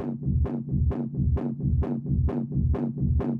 Thank you.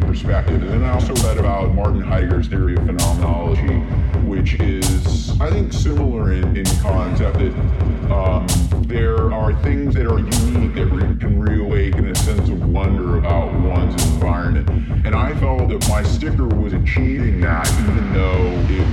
perspective. And then I also read about Martin Heidegger's theory of phenomenology, which is, I think, similar in, in concept that um, there are things that are unique that re- can reawaken a sense of wonder about one's environment. And I felt that my sticker was achieving that, even though it